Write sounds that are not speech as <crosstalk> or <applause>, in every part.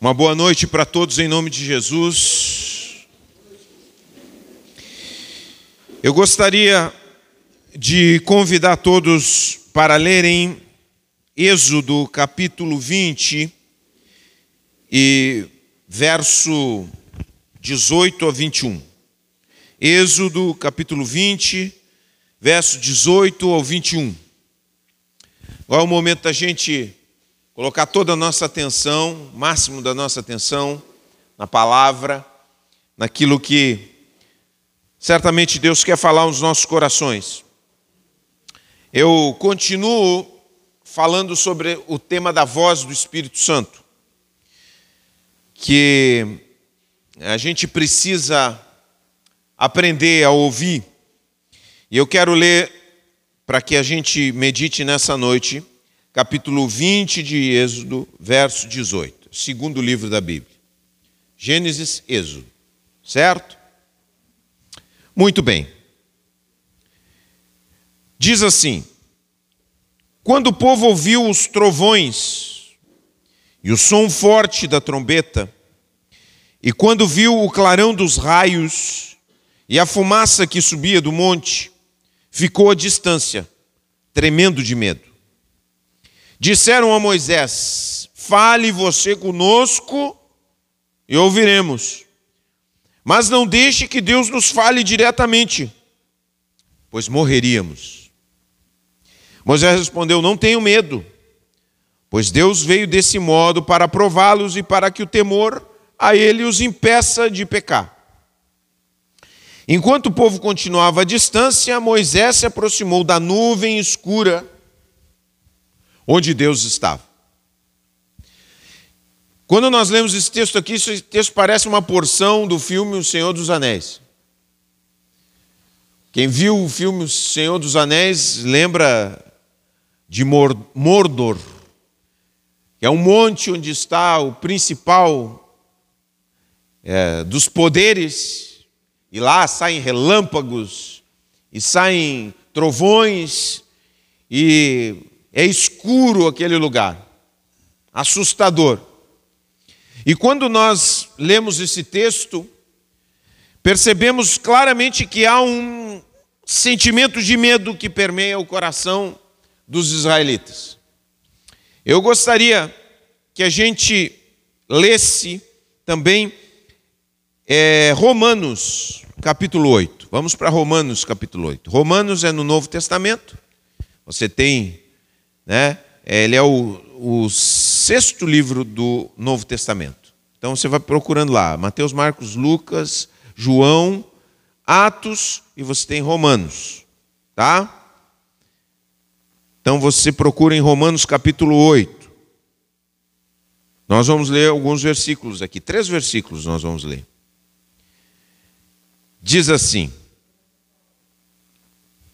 Uma boa noite para todos em nome de Jesus. Eu gostaria de convidar todos para lerem Êxodo capítulo 20 e verso 18 a 21. Êxodo capítulo 20, verso 18 ao 21. Agora é o momento da gente colocar toda a nossa atenção, máximo da nossa atenção, na palavra, naquilo que certamente Deus quer falar aos nossos corações. Eu continuo falando sobre o tema da voz do Espírito Santo, que a gente precisa aprender a ouvir. E eu quero ler, para que a gente medite nessa noite, capítulo 20 de Êxodo, verso 18, segundo livro da Bíblia. Gênesis, Êxodo, certo? Muito bem. Diz assim: Quando o povo ouviu os trovões e o som forte da trombeta, e quando viu o clarão dos raios e a fumaça que subia do monte, ficou à distância, tremendo de medo. Disseram a Moisés: Fale você conosco e ouviremos. Mas não deixe que Deus nos fale diretamente, pois morreríamos. Moisés respondeu: Não tenho medo, pois Deus veio desse modo para prová-los e para que o temor a ele os impeça de pecar. Enquanto o povo continuava à distância, Moisés se aproximou da nuvem escura onde Deus estava. Quando nós lemos esse texto aqui, esse texto parece uma porção do filme O Senhor dos Anéis. Quem viu o filme O Senhor dos Anéis lembra de Mordor, que é um monte onde está o principal é, dos poderes, e lá saem relâmpagos, e saem trovões, e é escuro aquele lugar, assustador. E quando nós lemos esse texto, percebemos claramente que há um sentimento de medo que permeia o coração dos israelitas. Eu gostaria que a gente lesse também é, Romanos, capítulo 8. Vamos para Romanos, capítulo 8. Romanos é no Novo Testamento. Você tem né? Ele é o, o sexto livro do Novo Testamento. Então você vai procurando lá, Mateus, Marcos, Lucas, João, Atos e você tem Romanos, tá? Então você procura em Romanos capítulo 8. Nós vamos ler alguns versículos aqui, três versículos nós vamos ler. Diz assim,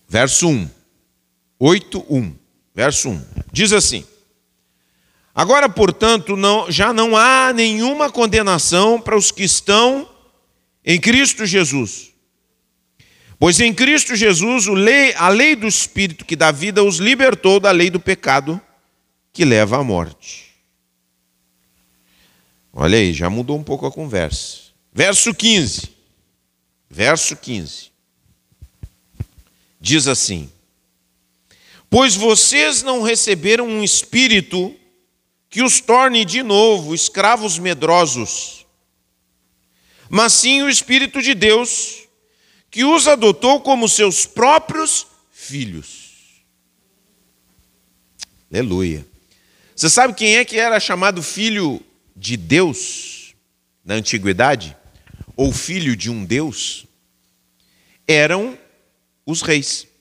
verso 1, 8, 1. Verso 1. Diz assim: Agora, portanto, não, já não há nenhuma condenação para os que estão em Cristo Jesus. Pois em Cristo Jesus a lei do Espírito que dá vida os libertou da lei do pecado que leva à morte. Olha aí, já mudou um pouco a conversa. Verso 15. Verso 15. Diz assim: Pois vocês não receberam um espírito que os torne de novo escravos medrosos, mas sim o Espírito de Deus, que os adotou como seus próprios filhos. Aleluia. Você sabe quem é que era chamado filho de Deus na antiguidade? Ou filho de um Deus? Eram os reis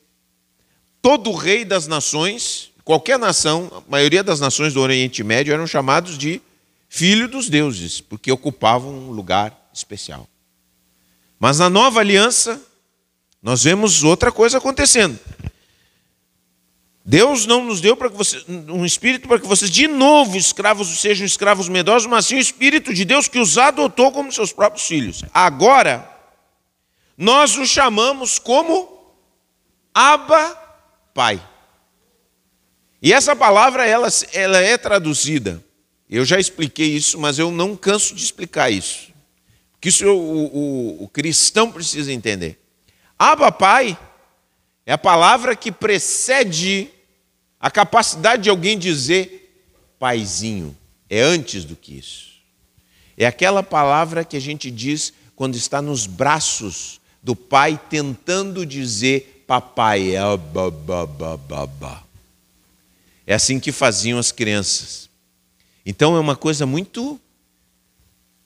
todo rei das nações, qualquer nação, a maioria das nações do Oriente Médio eram chamados de filho dos deuses, porque ocupavam um lugar especial. Mas na nova aliança, nós vemos outra coisa acontecendo. Deus não nos deu para que você, um espírito para que vocês de novo escravos sejam escravos medrosos, mas sim o espírito de Deus que os adotou como seus próprios filhos. Agora nós os chamamos como Abba Pai. E essa palavra ela, ela é traduzida. Eu já expliquei isso, mas eu não canso de explicar isso. Que isso o, o, o cristão precisa entender. Abba Pai é a palavra que precede a capacidade de alguém dizer paizinho. É antes do que isso. É aquela palavra que a gente diz quando está nos braços do pai tentando dizer papai. É, é assim que faziam as crianças. Então é uma coisa muito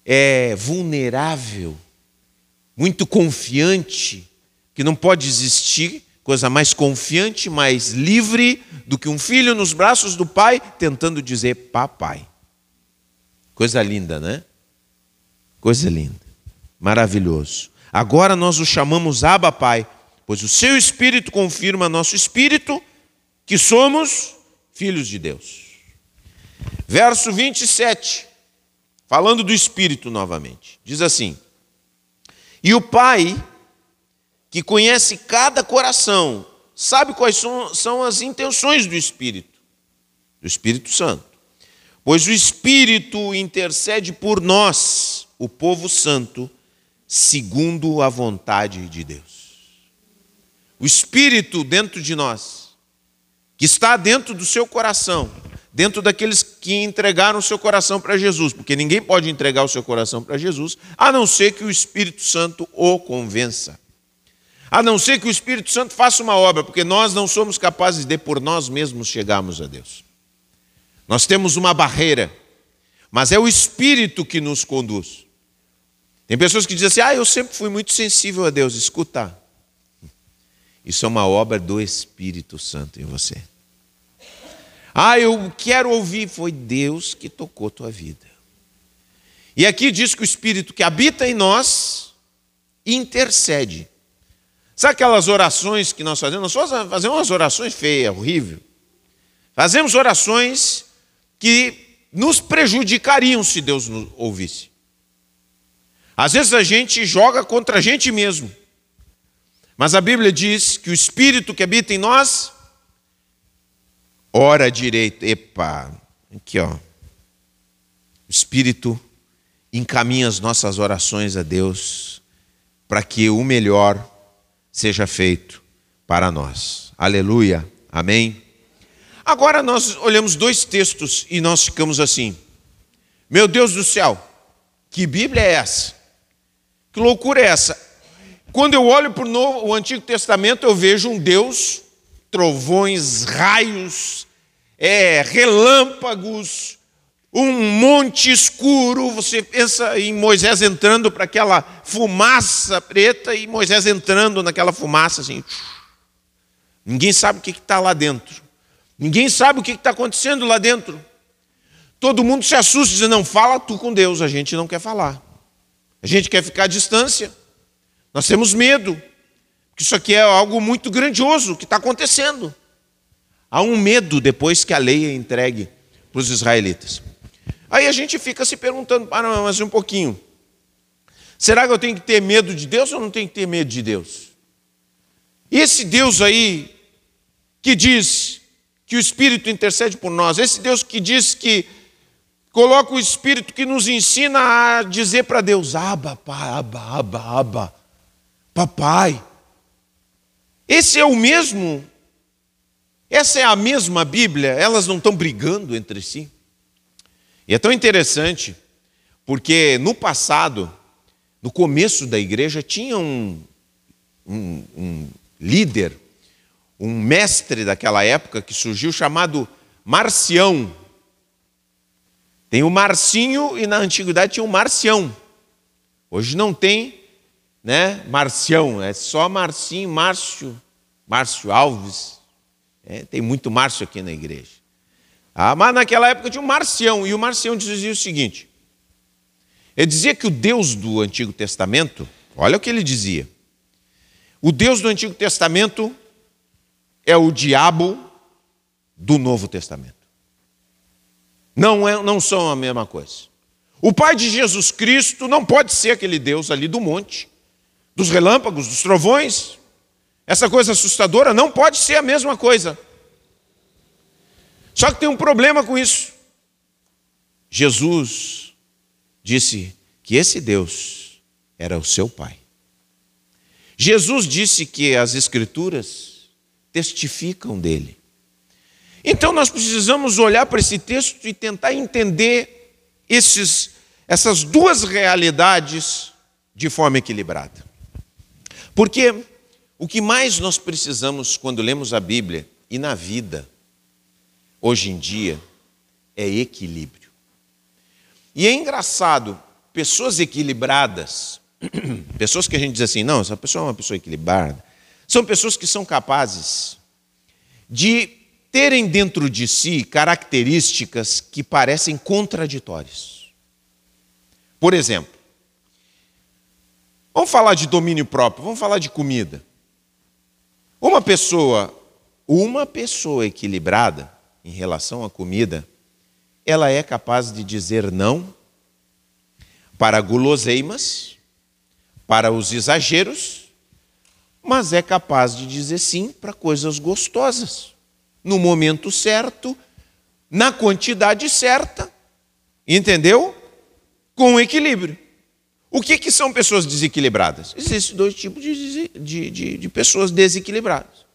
é, vulnerável, muito confiante, que não pode existir coisa mais confiante, mais livre do que um filho nos braços do pai tentando dizer papai. Coisa linda, né? Coisa linda. Maravilhoso. Agora nós o chamamos Abba Pai, pois o seu espírito confirma nosso espírito que somos filhos de Deus. Verso 27, falando do espírito novamente. Diz assim: E o Pai que conhece cada coração, sabe quais são, são as intenções do Espírito, do Espírito Santo. Pois o Espírito intercede por nós, o povo santo, segundo a vontade de Deus. O Espírito dentro de nós, que está dentro do seu coração, dentro daqueles que entregaram o seu coração para Jesus, porque ninguém pode entregar o seu coração para Jesus, a não ser que o Espírito Santo o convença. A não ser que o Espírito Santo faça uma obra, porque nós não somos capazes de por nós mesmos chegarmos a Deus. Nós temos uma barreira, mas é o Espírito que nos conduz. Tem pessoas que dizem assim: ah, eu sempre fui muito sensível a Deus. Escuta, isso é uma obra do Espírito Santo em você. Ah, eu quero ouvir. Foi Deus que tocou tua vida. E aqui diz que o Espírito que habita em nós intercede Sabe aquelas orações que nós fazemos? Nós fazemos umas orações feias, horrível. Fazemos orações que nos prejudicariam se Deus nos ouvisse. Às vezes a gente joga contra a gente mesmo. Mas a Bíblia diz que o Espírito que habita em nós ora direito. Epa, aqui ó. O Espírito encaminha as nossas orações a Deus para que o melhor seja feito para nós. Aleluia. Amém. Agora nós olhamos dois textos e nós ficamos assim: Meu Deus do céu, que Bíblia é essa? Que loucura é essa? Quando eu olho para o Antigo Testamento, eu vejo um Deus, trovões, raios, é, relâmpagos, um monte escuro, você pensa em Moisés entrando para aquela fumaça preta e Moisés entrando naquela fumaça assim. Ninguém sabe o que está lá dentro. Ninguém sabe o que está acontecendo lá dentro. Todo mundo se assusta e diz: Não, fala tu com Deus. A gente não quer falar. A gente quer ficar à distância. Nós temos medo. Que isso aqui é algo muito grandioso que está acontecendo. Há um medo depois que a lei é entregue para os israelitas. Aí a gente fica se perguntando, para mas um pouquinho. Será que eu tenho que ter medo de Deus ou não tenho que ter medo de Deus? E esse Deus aí que diz que o Espírito intercede por nós, esse Deus que diz que coloca o Espírito que nos ensina a dizer para Deus: Aba, pai, aba, aba, aba, papai. Esse é o mesmo, essa é a mesma Bíblia, elas não estão brigando entre si. E é tão interessante, porque no passado, no começo da igreja, tinha um, um, um líder, um mestre daquela época que surgiu chamado Marcião. Tem o Marcinho e na antiguidade tinha o Marcião. Hoje não tem, né, Marcião, é só Marcinho, Márcio, Márcio Alves. É, tem muito Márcio aqui na igreja. Ah, mas naquela época tinha um Marcião, e o Marcião dizia o seguinte: ele dizia que o Deus do Antigo Testamento, olha o que ele dizia, o Deus do Antigo Testamento é o diabo do Novo Testamento. Não, é, não são a mesma coisa. O Pai de Jesus Cristo não pode ser aquele Deus ali do monte, dos relâmpagos, dos trovões. Essa coisa assustadora não pode ser a mesma coisa. Só que tem um problema com isso. Jesus disse que esse Deus era o seu Pai. Jesus disse que as Escrituras testificam dele. Então nós precisamos olhar para esse texto e tentar entender esses, essas duas realidades de forma equilibrada. Porque o que mais nós precisamos quando lemos a Bíblia e na vida, hoje em dia, é equilíbrio. E é engraçado, pessoas equilibradas, <clears throat> pessoas que a gente diz assim, não, essa pessoa é uma pessoa equilibrada, são pessoas que são capazes de terem dentro de si características que parecem contraditórias. Por exemplo, vamos falar de domínio próprio, vamos falar de comida. Uma pessoa, uma pessoa equilibrada em relação à comida, ela é capaz de dizer não para guloseimas, para os exageros, mas é capaz de dizer sim para coisas gostosas, no momento certo, na quantidade certa, entendeu? Com equilíbrio. O que, que são pessoas desequilibradas? Existem dois tipos de, de, de, de pessoas desequilibradas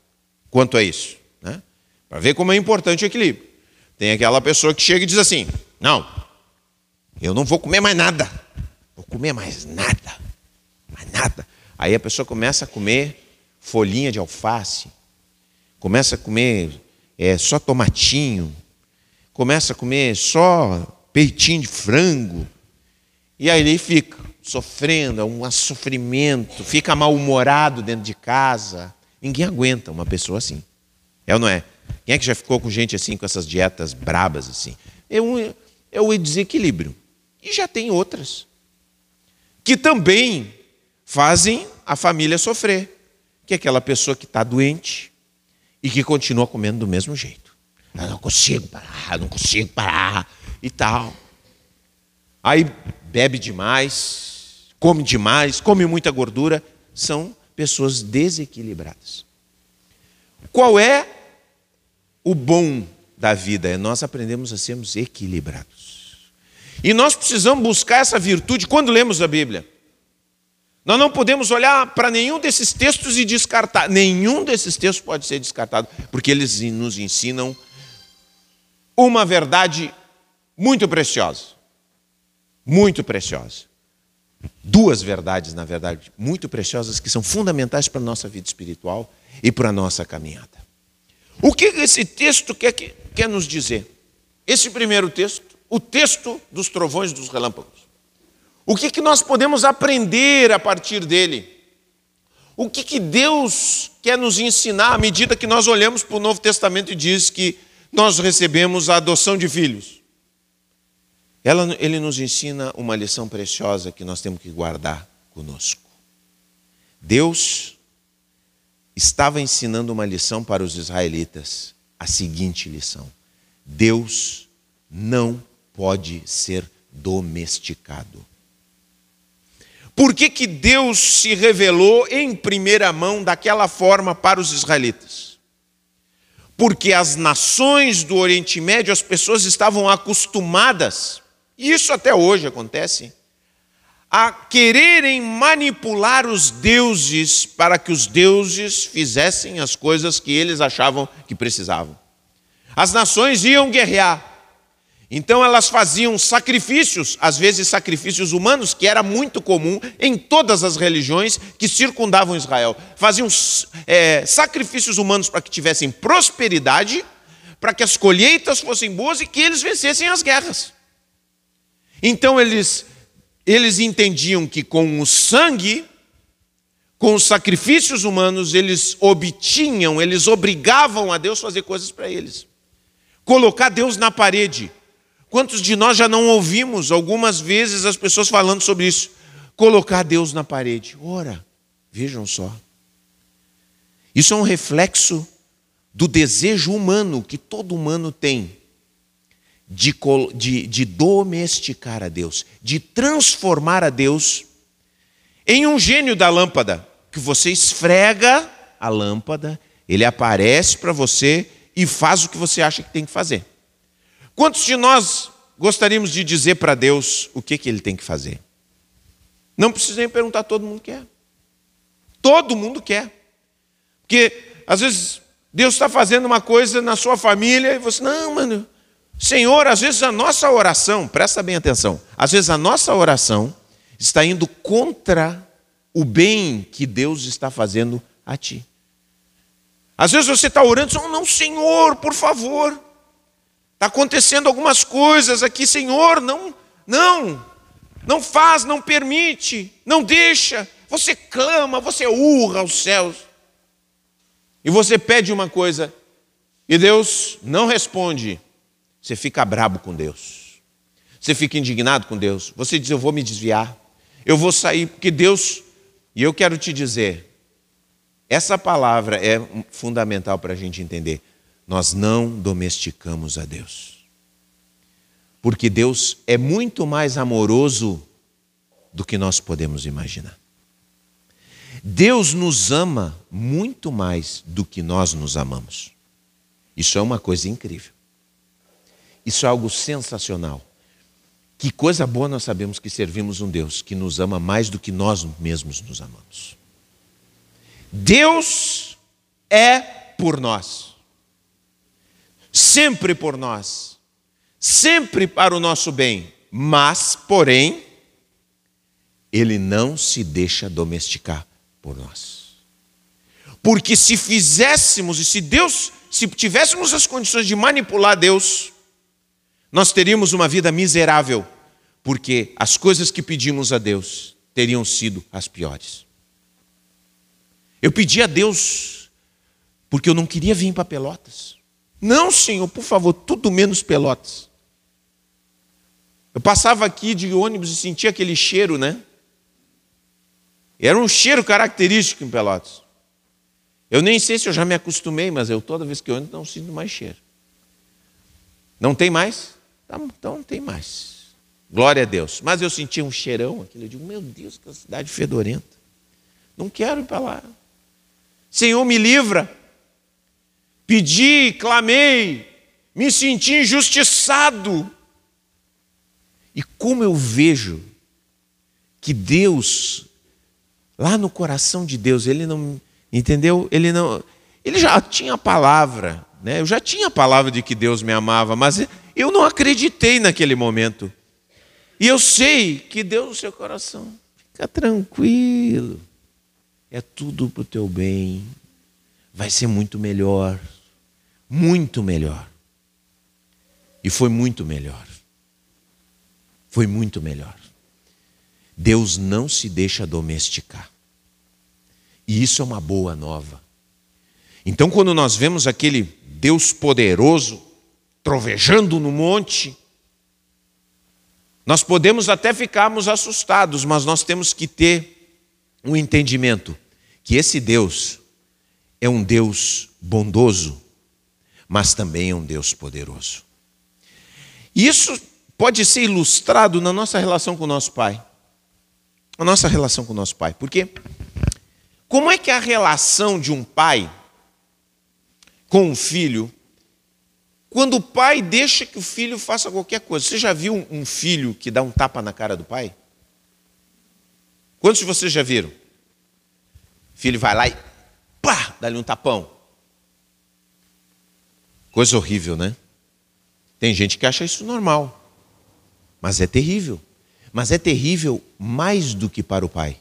quanto a isso. Né? Para ver como é importante o equilíbrio. Tem aquela pessoa que chega e diz assim: Não, eu não vou comer mais nada. Vou comer mais nada. Mais nada. Aí a pessoa começa a comer folhinha de alface, começa a comer é, só tomatinho, começa a comer só peitinho de frango. E aí ele fica sofrendo, um sofrimento, fica mal-humorado dentro de casa. Ninguém aguenta uma pessoa assim. É ou não é? Quem é que já ficou com gente assim, com essas dietas brabas assim? É, um, é o desequilíbrio. E já tem outras que também fazem a família sofrer, que é aquela pessoa que está doente e que continua comendo do mesmo jeito. Eu não consigo parar, não consigo parar e tal. Aí bebe demais, come demais, come muita gordura, são pessoas desequilibradas. Qual é o bom da vida? É nós aprendemos a sermos equilibrados. E nós precisamos buscar essa virtude quando lemos a Bíblia. Nós não podemos olhar para nenhum desses textos e descartar. Nenhum desses textos pode ser descartado, porque eles nos ensinam uma verdade muito preciosa. Muito preciosa duas verdades, na verdade, muito preciosas que são fundamentais para a nossa vida espiritual e para a nossa caminhada. O que esse texto quer, quer nos dizer? Esse primeiro texto, o texto dos trovões dos relâmpagos. O que, que nós podemos aprender a partir dele? O que, que Deus quer nos ensinar à medida que nós olhamos para o Novo Testamento e diz que nós recebemos a adoção de filhos? Ela, ele nos ensina uma lição preciosa que nós temos que guardar conosco. Deus estava ensinando uma lição para os israelitas, a seguinte lição: Deus não pode ser domesticado. Por que, que Deus se revelou em primeira mão daquela forma para os israelitas? Porque as nações do Oriente Médio, as pessoas estavam acostumadas isso até hoje acontece, a quererem manipular os deuses para que os deuses fizessem as coisas que eles achavam que precisavam. As nações iam guerrear, então elas faziam sacrifícios, às vezes sacrifícios humanos, que era muito comum em todas as religiões que circundavam Israel. Faziam é, sacrifícios humanos para que tivessem prosperidade, para que as colheitas fossem boas e que eles vencessem as guerras. Então eles, eles entendiam que com o sangue, com os sacrifícios humanos, eles obtinham, eles obrigavam a Deus a fazer coisas para eles. Colocar Deus na parede. Quantos de nós já não ouvimos algumas vezes as pessoas falando sobre isso? Colocar Deus na parede. Ora, vejam só. Isso é um reflexo do desejo humano que todo humano tem de, de, de domesticar a Deus, de transformar a Deus em um gênio da lâmpada, que você esfrega a lâmpada, ele aparece para você e faz o que você acha que tem que fazer. Quantos de nós gostaríamos de dizer para Deus o que, que ele tem que fazer. Não precisa nem perguntar, todo mundo quer. Todo mundo quer. Porque, às vezes, Deus está fazendo uma coisa na sua família e você, não, mano, Senhor, às vezes a nossa oração, presta bem atenção, às vezes a nossa oração está indo contra o bem que Deus está fazendo a ti. Às vezes você está orando, oh, não, Senhor, por favor, está acontecendo algumas coisas aqui, Senhor, não, não, não faz, não permite, não deixa. Você clama, você urra aos céus. E você pede uma coisa e Deus não responde. Você fica brabo com Deus. Você fica indignado com Deus. Você diz: Eu vou me desviar. Eu vou sair, porque Deus. E eu quero te dizer: essa palavra é fundamental para a gente entender. Nós não domesticamos a Deus. Porque Deus é muito mais amoroso do que nós podemos imaginar. Deus nos ama muito mais do que nós nos amamos. Isso é uma coisa incrível. Isso é algo sensacional. Que coisa boa nós sabemos que servimos um Deus que nos ama mais do que nós mesmos nos amamos. Deus é por nós, sempre por nós, sempre para o nosso bem, mas, porém, Ele não se deixa domesticar por nós. Porque se fizéssemos, e se Deus, se tivéssemos as condições de manipular Deus, nós teríamos uma vida miserável, porque as coisas que pedimos a Deus teriam sido as piores. Eu pedi a Deus porque eu não queria vir para Pelotas. Não, Senhor, por favor, tudo menos Pelotas. Eu passava aqui de ônibus e sentia aquele cheiro, né? Era um cheiro característico em Pelotas. Eu nem sei se eu já me acostumei, mas eu toda vez que eu ando não sinto mais cheiro. Não tem mais? Tá, então não tem mais. Glória a Deus. Mas eu senti um cheirão aquilo. Eu digo, meu Deus, que cidade fedorenta. Não quero ir para lá. Senhor, me livra. Pedi, clamei, me senti injustiçado. E como eu vejo que Deus, lá no coração de Deus, Ele não, entendeu? Ele não, Ele já tinha a palavra, né? Eu já tinha a palavra de que Deus me amava, mas eu não acreditei naquele momento. E eu sei que Deus no seu coração. Fica tranquilo. É tudo para o teu bem. Vai ser muito melhor. Muito melhor. E foi muito melhor. Foi muito melhor. Deus não se deixa domesticar. E isso é uma boa nova. Então, quando nós vemos aquele Deus poderoso trovejando no monte. Nós podemos até ficarmos assustados, mas nós temos que ter um entendimento que esse Deus é um Deus bondoso, mas também é um Deus poderoso. E isso pode ser ilustrado na nossa relação com o nosso Pai. A nossa relação com o nosso Pai. Porque como é que é a relação de um pai com um filho quando o pai deixa que o filho faça qualquer coisa. Você já viu um filho que dá um tapa na cara do pai? Quantos de vocês já viram? O filho vai lá e pá, dá-lhe um tapão. Coisa horrível, né? Tem gente que acha isso normal. Mas é terrível. Mas é terrível mais do que para o pai.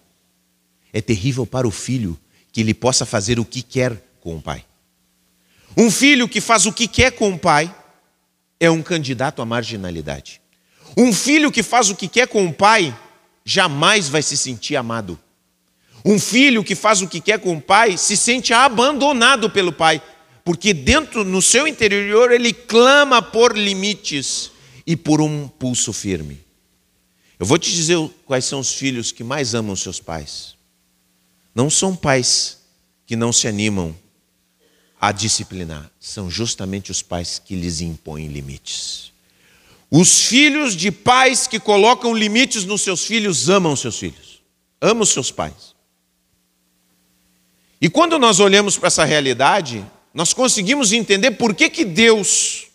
É terrível para o filho que ele possa fazer o que quer com o pai. Um filho que faz o que quer com o pai é um candidato à marginalidade. Um filho que faz o que quer com o pai jamais vai se sentir amado. Um filho que faz o que quer com o pai se sente abandonado pelo pai, porque dentro no seu interior ele clama por limites e por um pulso firme. Eu vou te dizer quais são os filhos que mais amam seus pais. Não são pais que não se animam a disciplinar são justamente os pais que lhes impõem limites. Os filhos de pais que colocam limites nos seus filhos amam seus filhos, amam seus pais. E quando nós olhamos para essa realidade, nós conseguimos entender por que, que Deus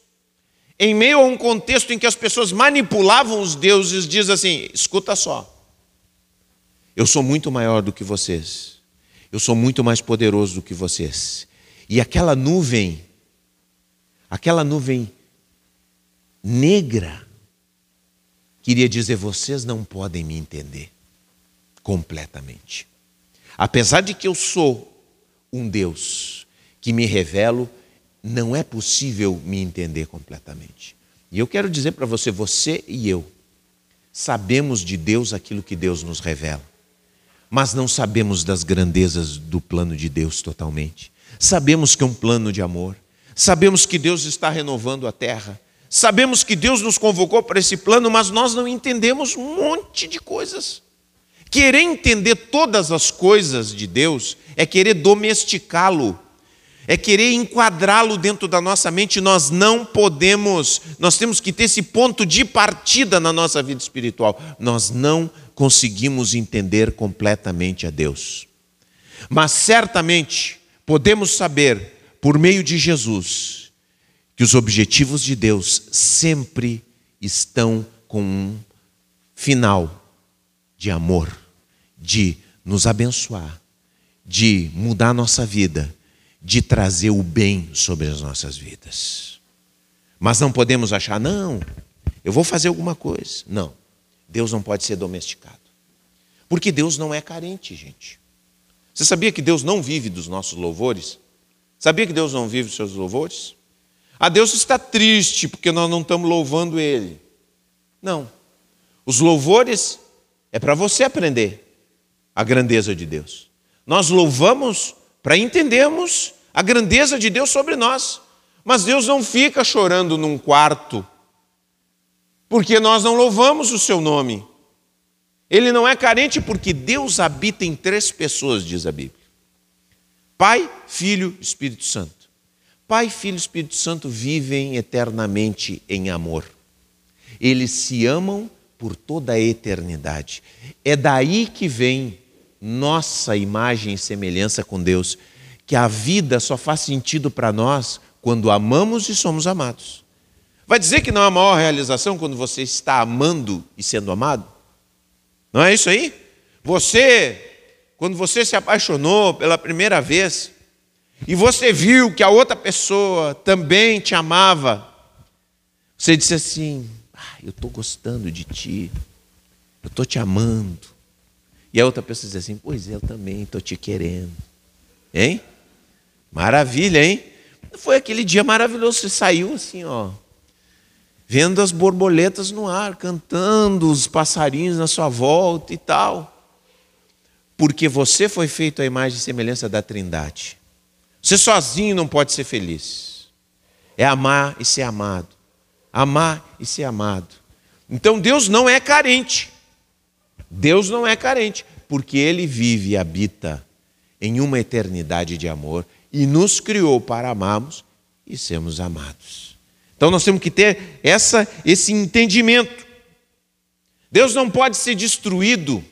em meio a um contexto em que as pessoas manipulavam os deuses, diz assim: escuta só, eu sou muito maior do que vocês, eu sou muito mais poderoso do que vocês. E aquela nuvem, aquela nuvem negra, queria dizer: vocês não podem me entender completamente. Apesar de que eu sou um Deus que me revelo, não é possível me entender completamente. E eu quero dizer para você, você e eu, sabemos de Deus aquilo que Deus nos revela, mas não sabemos das grandezas do plano de Deus totalmente. Sabemos que é um plano de amor, sabemos que Deus está renovando a terra, sabemos que Deus nos convocou para esse plano, mas nós não entendemos um monte de coisas. Querer entender todas as coisas de Deus é querer domesticá-lo, é querer enquadrá-lo dentro da nossa mente. Nós não podemos, nós temos que ter esse ponto de partida na nossa vida espiritual. Nós não conseguimos entender completamente a Deus. Mas certamente podemos saber, por meio de Jesus, que os objetivos de Deus sempre estão com um final de amor, de nos abençoar, de mudar nossa vida, de trazer o bem sobre as nossas vidas. Mas não podemos achar, não, eu vou fazer alguma coisa. Não, Deus não pode ser domesticado. Porque Deus não é carente, gente. Você sabia que Deus não vive dos nossos louvores? Sabia que Deus não vive dos seus louvores? Ah, Deus está triste porque nós não estamos louvando Ele. Não. Os louvores é para você aprender a grandeza de Deus. Nós louvamos para entendermos a grandeza de Deus sobre nós. Mas Deus não fica chorando num quarto, porque nós não louvamos o seu nome. Ele não é carente porque Deus habita em três pessoas, diz a Bíblia: Pai, Filho, Espírito Santo. Pai, Filho e Espírito Santo vivem eternamente em amor. Eles se amam por toda a eternidade. É daí que vem nossa imagem e semelhança com Deus, que a vida só faz sentido para nós quando amamos e somos amados. Vai dizer que não a maior realização quando você está amando e sendo amado? Não é isso aí? Você, quando você se apaixonou pela primeira vez, e você viu que a outra pessoa também te amava, você disse assim: ah, Eu estou gostando de ti, eu estou te amando. E a outra pessoa diz assim: Pois eu também estou te querendo. Hein? Maravilha, hein? Foi aquele dia maravilhoso. Você saiu assim, ó, vendo as borboletas no ar, cantando, os passarinhos na sua volta e tal. Porque você foi feito à imagem e semelhança da Trindade. Você sozinho não pode ser feliz. É amar e ser amado. Amar e ser amado. Então Deus não é carente. Deus não é carente, porque Ele vive e habita em uma eternidade de amor e nos criou para amarmos e sermos amados. Então nós temos que ter essa, esse entendimento. Deus não pode ser destruído.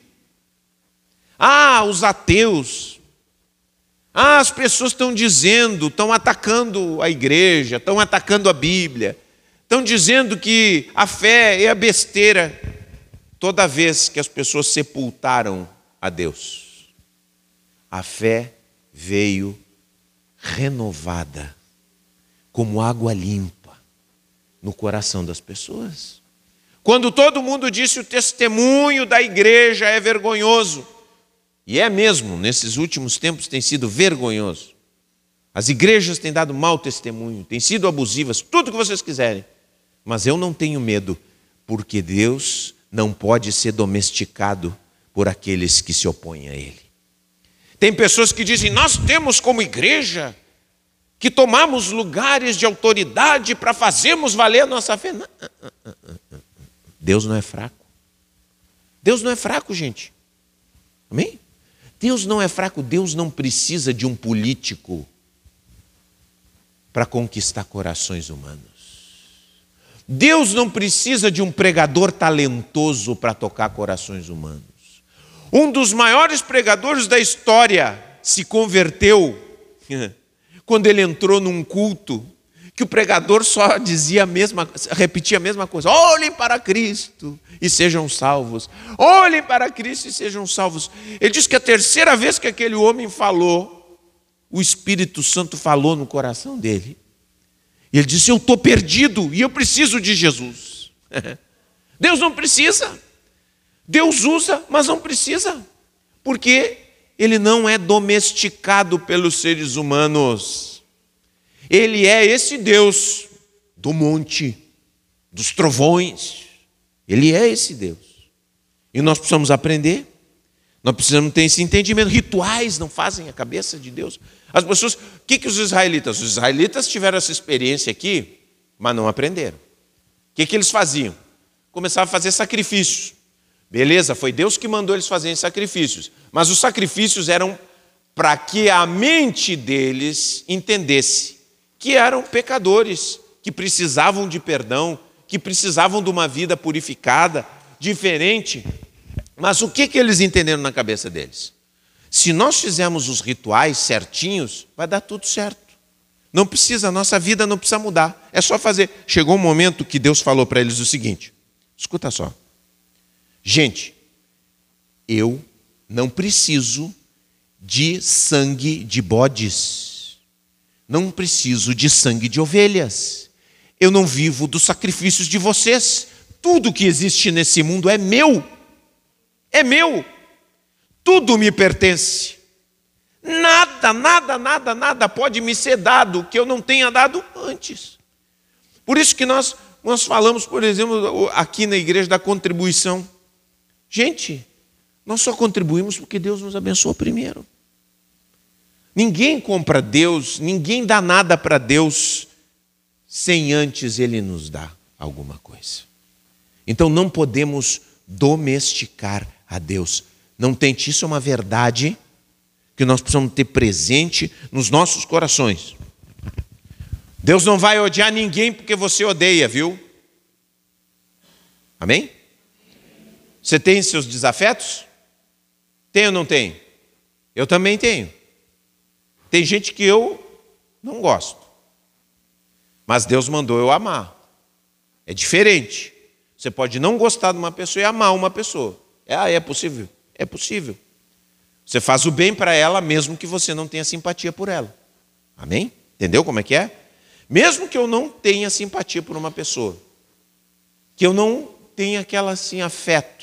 Ah, os ateus, ah, as pessoas estão dizendo, estão atacando a igreja, estão atacando a Bíblia, estão dizendo que a fé é a besteira toda vez que as pessoas sepultaram a Deus. A fé veio renovada, como água limpa, no coração das pessoas. Quando todo mundo disse o testemunho da igreja é vergonhoso, e é mesmo, nesses últimos tempos tem sido vergonhoso. As igrejas têm dado mau testemunho, têm sido abusivas, tudo que vocês quiserem. Mas eu não tenho medo, porque Deus não pode ser domesticado por aqueles que se opõem a Ele. Tem pessoas que dizem: Nós temos como igreja que tomamos lugares de autoridade para fazermos valer a nossa fé. Deus não é fraco. Deus não é fraco, gente. Amém? Deus não é fraco, Deus não precisa de um político para conquistar corações humanos. Deus não precisa de um pregador talentoso para tocar corações humanos. Um dos maiores pregadores da história se converteu <laughs> quando ele entrou num culto que o pregador só dizia a mesma, repetia a mesma coisa: olhem para Cristo e sejam salvos. Olhem para Cristo e sejam salvos. Ele diz que a terceira vez que aquele homem falou, o Espírito Santo falou no coração dele. E ele disse: Eu estou perdido e eu preciso de Jesus. <laughs> Deus não precisa. Deus usa, mas não precisa. Porque ele não é domesticado pelos seres humanos. Ele é esse Deus do monte, dos trovões. Ele é esse Deus. E nós precisamos aprender. Nós precisamos ter esse entendimento. Rituais não fazem a cabeça de Deus. As pessoas, o que, que os israelitas? Os israelitas tiveram essa experiência aqui, mas não aprenderam. O que, que eles faziam? Começavam a fazer sacrifícios. Beleza, foi Deus que mandou eles fazerem sacrifícios. Mas os sacrifícios eram para que a mente deles entendesse que eram pecadores, que precisavam de perdão, que precisavam de uma vida purificada, diferente. Mas o que, que eles entenderam na cabeça deles? Se nós fizermos os rituais certinhos, vai dar tudo certo. Não precisa, a nossa vida não precisa mudar. É só fazer. Chegou um momento que Deus falou para eles o seguinte: escuta só. Gente, eu não preciso de sangue de bodes. Não preciso de sangue de ovelhas. Eu não vivo dos sacrifícios de vocês. Tudo que existe nesse mundo é meu. É meu. Tudo me pertence. Nada, nada, nada, nada pode me ser dado que eu não tenha dado antes. Por isso que nós, nós falamos, por exemplo, aqui na igreja da contribuição. Gente, nós só contribuímos porque Deus nos abençoou primeiro. Ninguém compra Deus, ninguém dá nada para Deus sem antes Ele nos dar alguma coisa. Então não podemos domesticar a Deus. Não tente, isso é uma verdade que nós precisamos ter presente nos nossos corações. Deus não vai odiar ninguém porque você odeia, viu? Amém? Você tem seus desafetos? Tem ou não tem? Eu também tenho. Tem gente que eu não gosto. Mas Deus mandou eu amar. É diferente. Você pode não gostar de uma pessoa e amar uma pessoa. É, ah, é possível? É possível. Você faz o bem para ela mesmo que você não tenha simpatia por ela. Amém? Entendeu como é que é? Mesmo que eu não tenha simpatia por uma pessoa, que eu não tenha aquela assim afeto,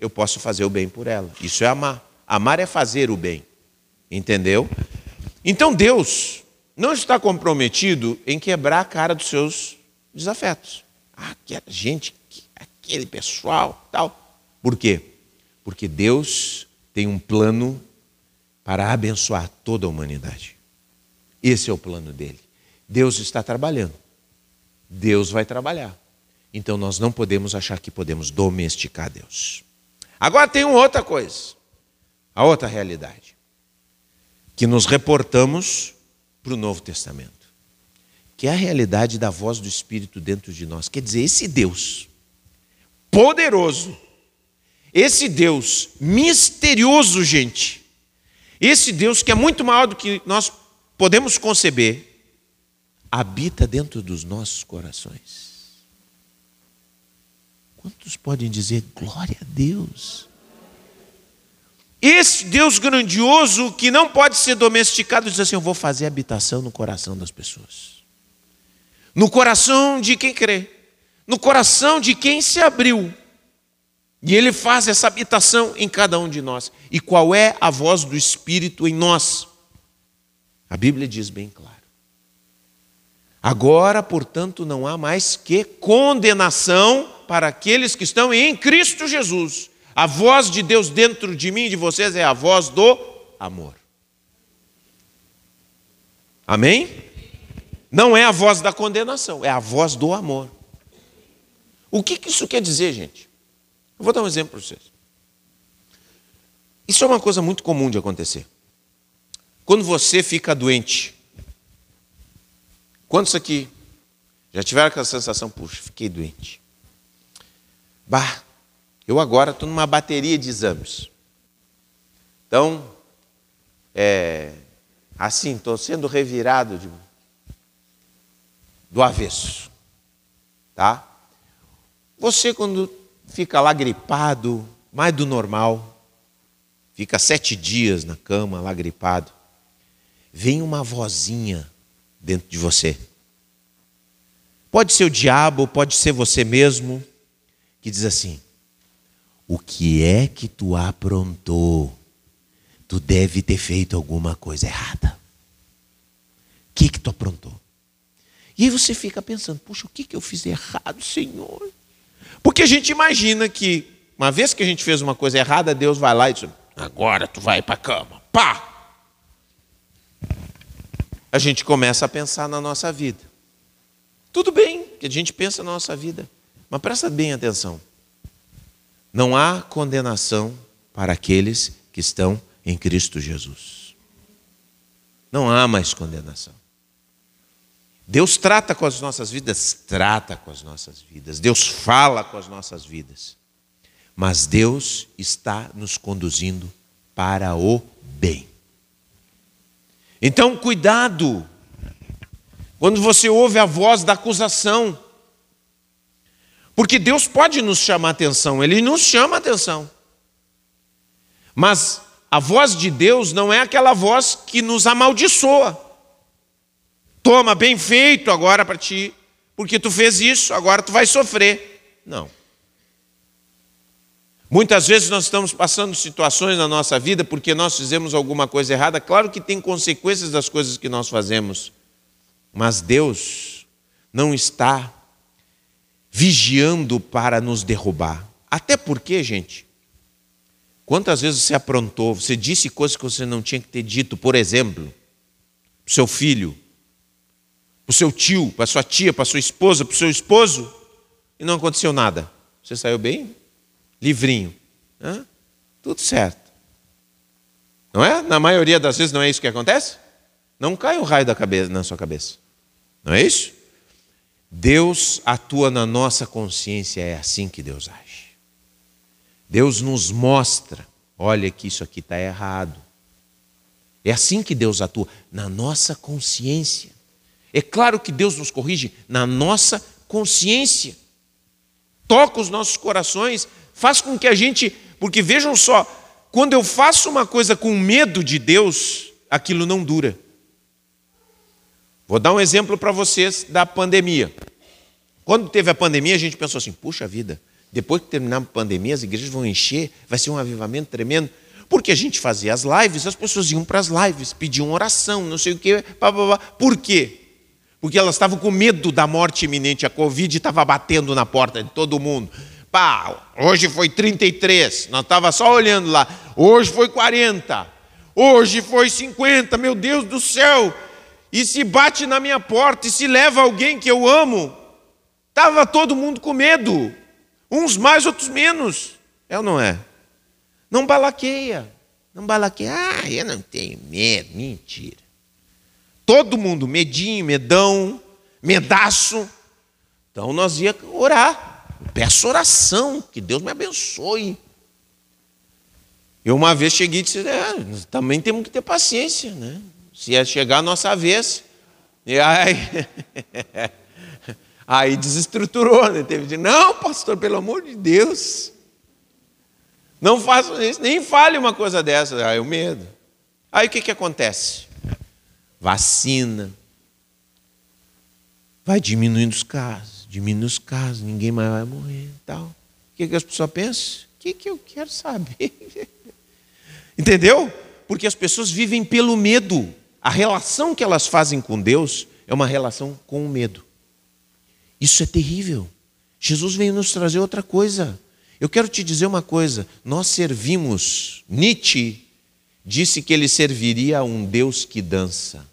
eu posso fazer o bem por ela. Isso é amar. Amar é fazer o bem. Entendeu? Então Deus não está comprometido em quebrar a cara dos seus desafetos. Ah, aquela gente, aquele pessoal, tal. Por quê? Porque Deus tem um plano para abençoar toda a humanidade. Esse é o plano dele. Deus está trabalhando. Deus vai trabalhar. Então nós não podemos achar que podemos domesticar Deus. Agora tem uma outra coisa, a outra realidade que nos reportamos para o Novo Testamento, que é a realidade da voz do Espírito dentro de nós. Quer dizer, esse Deus poderoso, esse Deus misterioso, gente, esse Deus que é muito maior do que nós podemos conceber, habita dentro dos nossos corações. Quantos podem dizer glória a Deus? Esse Deus grandioso que não pode ser domesticado, diz assim: Eu vou fazer habitação no coração das pessoas, no coração de quem crê, no coração de quem se abriu. E Ele faz essa habitação em cada um de nós. E qual é a voz do Espírito em nós? A Bíblia diz bem claro. Agora, portanto, não há mais que condenação para aqueles que estão em Cristo Jesus a voz de Deus dentro de mim e de vocês é a voz do amor. Amém? Não é a voz da condenação, é a voz do amor. O que isso quer dizer, gente? Eu vou dar um exemplo para vocês. Isso é uma coisa muito comum de acontecer. Quando você fica doente, quantos aqui já tiveram aquela sensação, puxa, fiquei doente? Bah, eu agora estou numa bateria de exames. Então, é, assim, estou sendo revirado. De... do avesso. Tá? Você, quando fica lá gripado, mais do normal, fica sete dias na cama, lá gripado, vem uma vozinha dentro de você. Pode ser o diabo, pode ser você mesmo, que diz assim: O que é que tu aprontou? Tu deve ter feito alguma coisa errada. O que que tu aprontou? E aí você fica pensando: Puxa, o que que eu fiz errado, Senhor? Porque a gente imagina que, uma vez que a gente fez uma coisa errada, Deus vai lá e diz: Agora tu vai para a cama. Pá! A gente começa a pensar na nossa vida. Tudo bem que a gente pensa na nossa vida, mas presta bem atenção. Não há condenação para aqueles que estão em Cristo Jesus. Não há mais condenação. Deus trata com as nossas vidas, trata com as nossas vidas. Deus fala com as nossas vidas. Mas Deus está nos conduzindo para o bem. Então, cuidado quando você ouve a voz da acusação. Porque Deus pode nos chamar atenção, Ele nos chama atenção. Mas a voz de Deus não é aquela voz que nos amaldiçoa. Toma, bem feito agora para ti, porque tu fez isso, agora tu vai sofrer. Não. Muitas vezes nós estamos passando situações na nossa vida porque nós fizemos alguma coisa errada. Claro que tem consequências das coisas que nós fazemos. Mas Deus não está vigiando para nos derrubar. Até porque, gente, quantas vezes você aprontou, você disse coisas que você não tinha que ter dito, por exemplo, para o seu filho, para o seu tio, para a sua tia, para a sua esposa, para o seu esposo, e não aconteceu nada. Você saiu bem? Livrinho. Tudo certo. Não é? Na maioria das vezes não é isso que acontece? Não cai um raio da cabeça, na sua cabeça. Não é isso? Deus atua na nossa consciência, é assim que Deus age. Deus nos mostra, olha que isso aqui está errado. É assim que Deus atua, na nossa consciência. É claro que Deus nos corrige na nossa consciência. Toca os nossos corações, faz com que a gente. Porque vejam só, quando eu faço uma coisa com medo de Deus, aquilo não dura. Vou dar um exemplo para vocês da pandemia. Quando teve a pandemia, a gente pensou assim: puxa vida, depois que terminar a pandemia, as igrejas vão encher, vai ser um avivamento tremendo. Porque a gente fazia as lives, as pessoas iam para as lives, pediam oração, não sei o quê. Pá, pá, pá. Por quê? Porque elas estavam com medo da morte iminente, a Covid estava batendo na porta de todo mundo. Pá, hoje foi 33, nós estava só olhando lá. Hoje foi 40, hoje foi 50, meu Deus do céu e se bate na minha porta e se leva alguém que eu amo, estava todo mundo com medo, uns mais, outros menos. É ou não é? Não balaqueia, não balaqueia. Ah, eu não tenho medo, mentira. Todo mundo, medinho, medão, medaço. Então nós ia orar. Peço oração, que Deus me abençoe. Eu uma vez cheguei e disse, é, também temos que ter paciência, né? Se ia chegar a nossa vez. E aí, <laughs> aí desestruturou, né? Teve de, não, pastor, pelo amor de Deus, não faça isso, nem fale uma coisa dessa. Aí o medo. Aí o que, que acontece? Vacina. Vai diminuindo os casos, diminui os casos, ninguém mais vai morrer tal. O que, que as pessoas pensam? O que, que eu quero saber? <laughs> Entendeu? Porque as pessoas vivem pelo medo. A relação que elas fazem com Deus é uma relação com o medo. Isso é terrível. Jesus veio nos trazer outra coisa. Eu quero te dizer uma coisa: nós servimos. Nietzsche disse que ele serviria a um Deus que dança,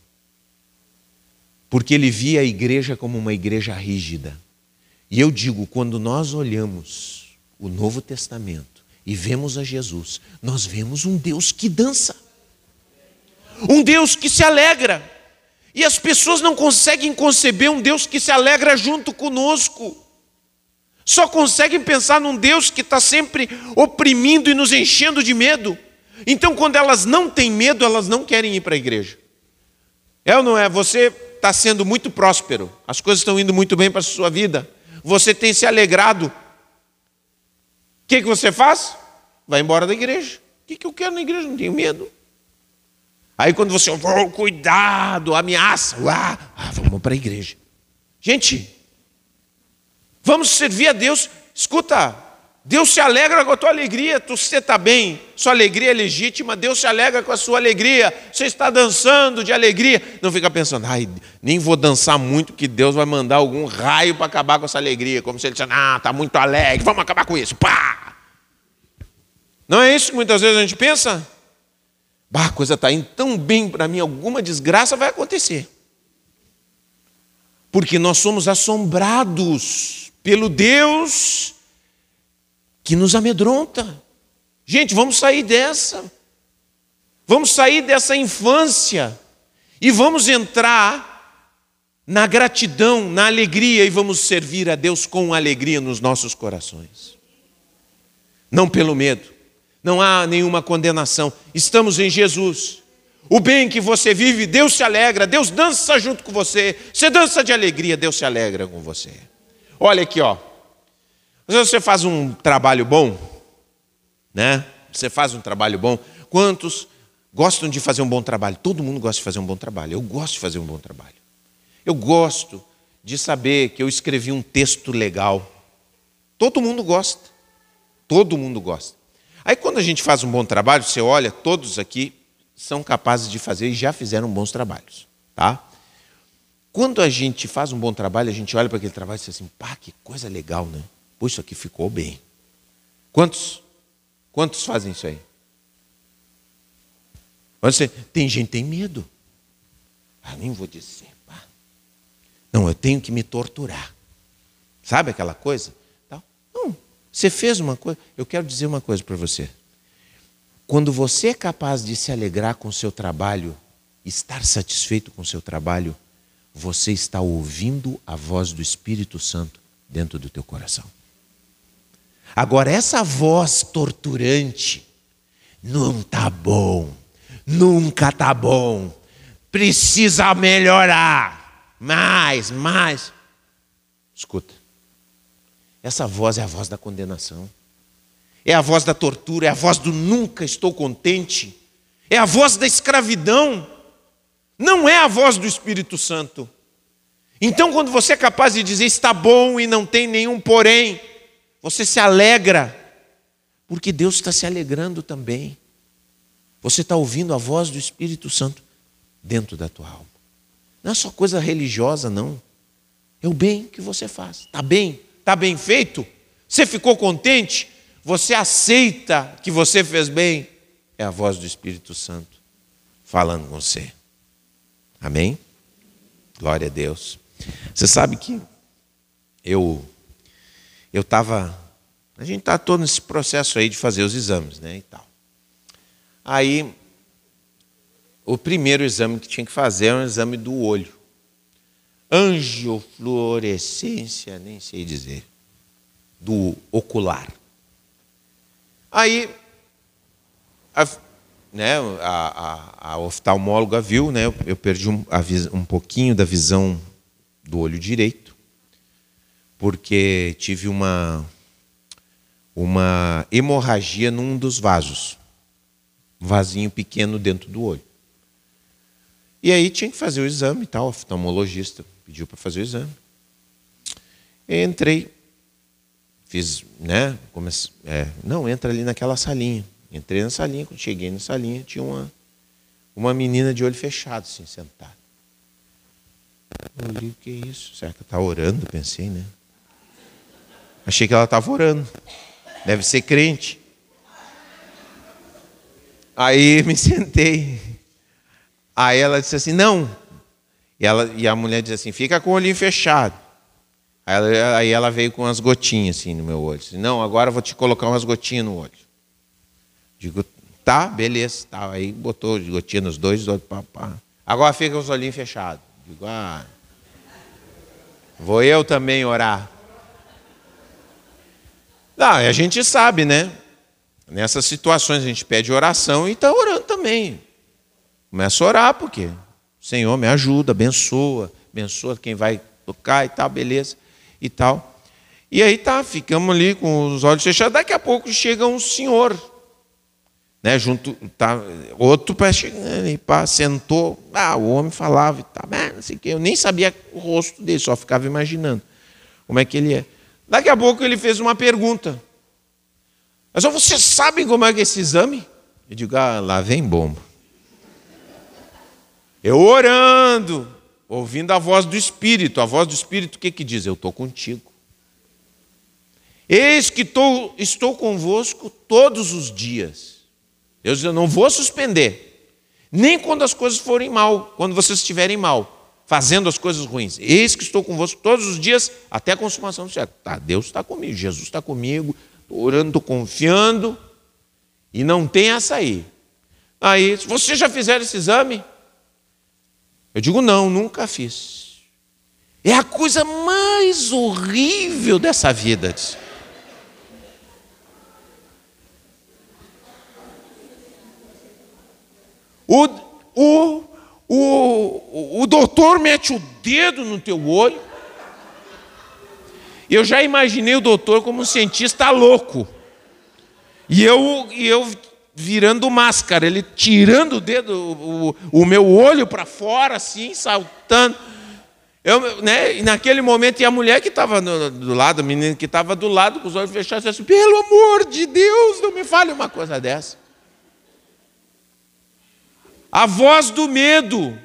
porque ele via a igreja como uma igreja rígida. E eu digo, quando nós olhamos o Novo Testamento e vemos a Jesus, nós vemos um Deus que dança um Deus que se alegra. E as pessoas não conseguem conceber um Deus que se alegra junto conosco. Só conseguem pensar num Deus que está sempre oprimindo e nos enchendo de medo. Então, quando elas não têm medo, elas não querem ir para a igreja. É ou não é? Você está sendo muito próspero, as coisas estão indo muito bem para a sua vida, você tem se alegrado. O que, que você faz? Vai embora da igreja. O que, que eu quero na igreja? Não tenho medo. Aí quando você, oh, cuidado, ameaça, ah, ah vamos para a igreja. Gente, vamos servir a Deus. Escuta, Deus se alegra com a tua alegria, você está bem, sua alegria é legítima, Deus se alegra com a sua alegria, você está dançando de alegria. Não fica pensando, ai, nem vou dançar muito, que Deus vai mandar algum raio para acabar com essa alegria, como se ele dissesse, ah, está muito alegre, vamos acabar com isso, pá! Não é isso que muitas vezes a gente pensa? Bah, a coisa está indo tão bem para mim, alguma desgraça vai acontecer. Porque nós somos assombrados pelo Deus que nos amedronta. Gente, vamos sair dessa. Vamos sair dessa infância e vamos entrar na gratidão, na alegria e vamos servir a Deus com alegria nos nossos corações. Não pelo medo, não há nenhuma condenação. Estamos em Jesus. O bem que você vive, Deus se alegra, Deus dança junto com você. Você dança de alegria, Deus se alegra com você. Olha aqui, ó. Você faz um trabalho bom, né? Você faz um trabalho bom. Quantos gostam de fazer um bom trabalho? Todo mundo gosta de fazer um bom trabalho. Eu gosto de fazer um bom trabalho. Eu gosto de saber que eu escrevi um texto legal. Todo mundo gosta. Todo mundo gosta. Aí quando a gente faz um bom trabalho, você olha, todos aqui são capazes de fazer e já fizeram bons trabalhos, tá? Quando a gente faz um bom trabalho, a gente olha para aquele trabalho e diz assim, pá, que coisa legal, né? Pô, isso aqui ficou bem. Quantos? Quantos fazem isso aí? Você, tem gente que tem medo. Ah, nem vou dizer. Pá. Não, eu tenho que me torturar. Sabe aquela coisa? Você fez uma coisa. Eu quero dizer uma coisa para você. Quando você é capaz de se alegrar com o seu trabalho, estar satisfeito com o seu trabalho, você está ouvindo a voz do Espírito Santo dentro do teu coração. Agora, essa voz torturante, não tá bom, nunca tá bom, precisa melhorar, mais, mais. Escuta, essa voz é a voz da condenação, é a voz da tortura, é a voz do nunca estou contente, é a voz da escravidão, não é a voz do Espírito Santo. Então, quando você é capaz de dizer está bom e não tem nenhum porém, você se alegra, porque Deus está se alegrando também. Você está ouvindo a voz do Espírito Santo dentro da tua alma. Não é só coisa religiosa, não. É o bem que você faz. Está bem? Está bem feito? Você ficou contente? Você aceita que você fez bem? É a voz do Espírito Santo falando com você. Amém? Glória a Deus. Você sabe que eu eu estava. A gente está todo nesse processo aí de fazer os exames, né? E tal. Aí, o primeiro exame que tinha que fazer era um exame do olho. Angiofluorescência, nem sei dizer. Do ocular. Aí, a, né, a, a, a oftalmóloga viu, né, eu perdi um, um pouquinho da visão do olho direito porque tive uma, uma hemorragia num dos vasos. Um vasinho pequeno dentro do olho. E aí tinha que fazer o exame e tal, oftalmologista pediu para fazer o exame. Entrei, fiz, né? Comece, é, não, entra ali naquela salinha. Entrei na salinha, quando cheguei na salinha, tinha uma, uma menina de olho fechado, assim, sentada. Eu olhei, o que é isso? Será que está orando? Pensei, né? Achei que ela estava orando. Deve ser crente. Aí me sentei. Aí ela disse assim: não. E, ela, e a mulher disse assim: fica com o olhinho fechado. Aí ela, aí ela veio com umas gotinhas assim no meu olho. Disse, não, agora eu vou te colocar umas gotinhas no olho. Digo, tá, beleza. Tá. Aí botou gotinha nos dois olhos. Pá, pá. Agora fica com os olhinhos fechados. Digo, ah, vou eu também orar. Não, a gente sabe, né? Nessas situações a gente pede oração e está orando também. Começa a orar, porque Senhor, me ajuda, abençoa, abençoa quem vai tocar e tal, beleza, e tal. E aí tá, ficamos ali com os olhos fechados. Daqui a pouco chega um senhor, né, junto, tá, outro para chegando, e pá, sentou, ah, o homem falava e tal, ah, não sei o quê, eu nem sabia o rosto dele, só ficava imaginando como é que ele é. Daqui a pouco ele fez uma pergunta. Mas vocês sabem como é que é esse exame? Eu digo, ah, lá vem bomba. Eu orando, ouvindo a voz do Espírito. A voz do Espírito o que, que diz? Eu estou contigo. Eis que tô, estou convosco todos os dias. Deus diz, eu não vou suspender. Nem quando as coisas forem mal, quando vocês estiverem mal, fazendo as coisas ruins. Eis que estou convosco todos os dias, até a consumação do século. Tá, Deus está comigo, Jesus está comigo, estou orando, estou confiando, e não tem essa aí. Aí, vocês já fizeram esse exame? Eu digo, não, nunca fiz. É a coisa mais horrível dessa vida. O, o, o, o doutor mete o dedo no teu olho. Eu já imaginei o doutor como um cientista louco. E eu, e eu virando máscara, ele tirando o dedo, o, o meu olho para fora, assim, saltando. Eu, né, e naquele momento, e a mulher que estava do lado, a menina que estava do lado, com os olhos fechados, disse assim: pelo amor de Deus, não me fale uma coisa dessa. A voz do medo.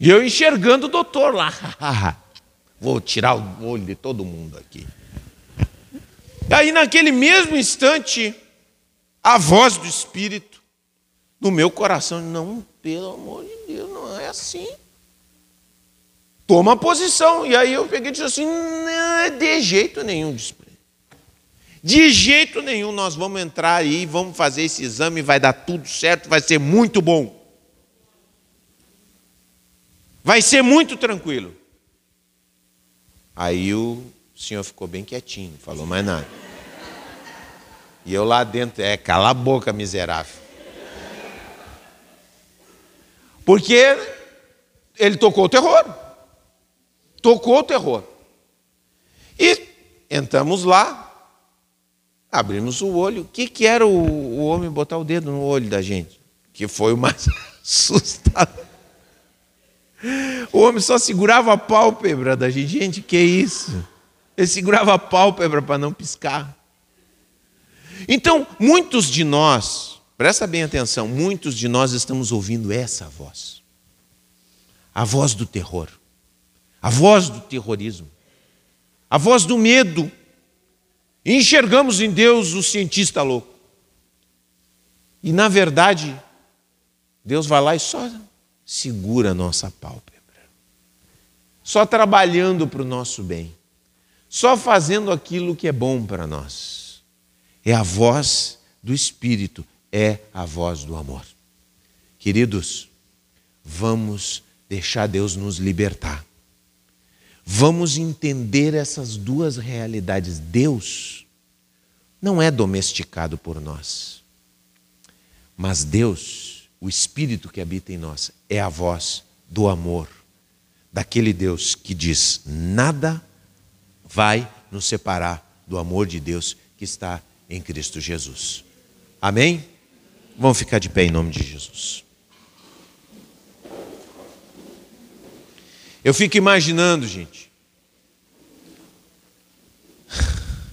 E eu enxergando o doutor lá. <laughs> Vou tirar o olho de todo mundo aqui. E aí, naquele mesmo instante, a voz do Espírito no meu coração. Não, pelo amor de Deus, não é assim. Toma posição. E aí eu peguei e disse assim: não, é de jeito nenhum. De jeito nenhum nós vamos entrar aí, vamos fazer esse exame, vai dar tudo certo, vai ser muito bom. Vai ser muito tranquilo. Aí o senhor ficou bem quietinho, não falou mais nada. E eu lá dentro, é, cala a boca, miserável. Porque ele tocou o terror. Tocou o terror. E entramos lá, abrimos o olho. O que, que era o, o homem botar o dedo no olho da gente? Que foi o mais <laughs> assustador. O homem só segurava a pálpebra da gente. Gente, que isso? Ele segurava a pálpebra para não piscar. Então, muitos de nós, presta bem atenção, muitos de nós estamos ouvindo essa voz. A voz do terror. A voz do terrorismo. A voz do medo. Enxergamos em Deus o cientista louco. E na verdade, Deus vai lá e só segura a nossa pálpebra. Só trabalhando para o nosso bem. Só fazendo aquilo que é bom para nós é a voz do Espírito, é a voz do amor. Queridos, vamos deixar Deus nos libertar. Vamos entender essas duas realidades. Deus não é domesticado por nós, mas Deus, o Espírito que habita em nós, é a voz do amor, daquele Deus que diz: nada vai nos separar do amor de Deus que está em Cristo Jesus. Amém? Vamos ficar de pé em nome de Jesus. Eu fico imaginando, gente.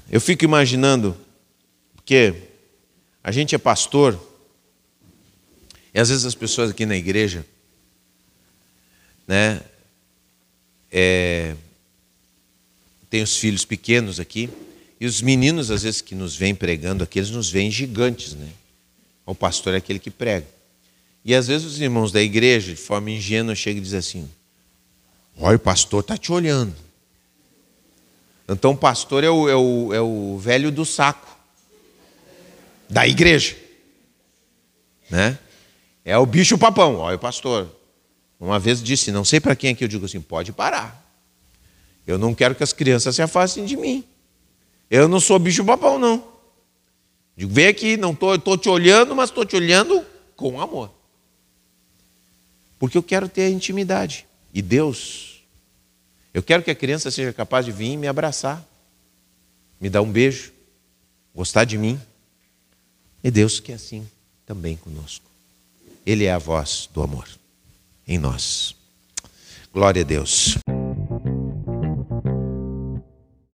Eu fico imaginando, porque a gente é pastor, e às vezes as pessoas aqui na igreja, né, é, tem os filhos pequenos aqui, e os meninos, às vezes, que nos vêm pregando aqui, eles nos veem gigantes, né? O pastor é aquele que prega. E às vezes os irmãos da igreja, de forma ingênua, chegam e dizem assim: Olha, o pastor está te olhando. Então o pastor é o, é, o, é o velho do saco da igreja. Né? É o bicho papão, olha o pastor. Uma vez disse, não sei para quem é que eu digo assim, pode parar. Eu não quero que as crianças se afastem de mim. Eu não sou bicho papão, não. Digo, vem aqui, não estou tô, tô te olhando, mas estou te olhando com amor. Porque eu quero ter intimidade. E Deus, eu quero que a criança seja capaz de vir e me abraçar, me dar um beijo, gostar de mim. E Deus quer assim também conosco. Ele é a voz do amor em nós. Glória a Deus.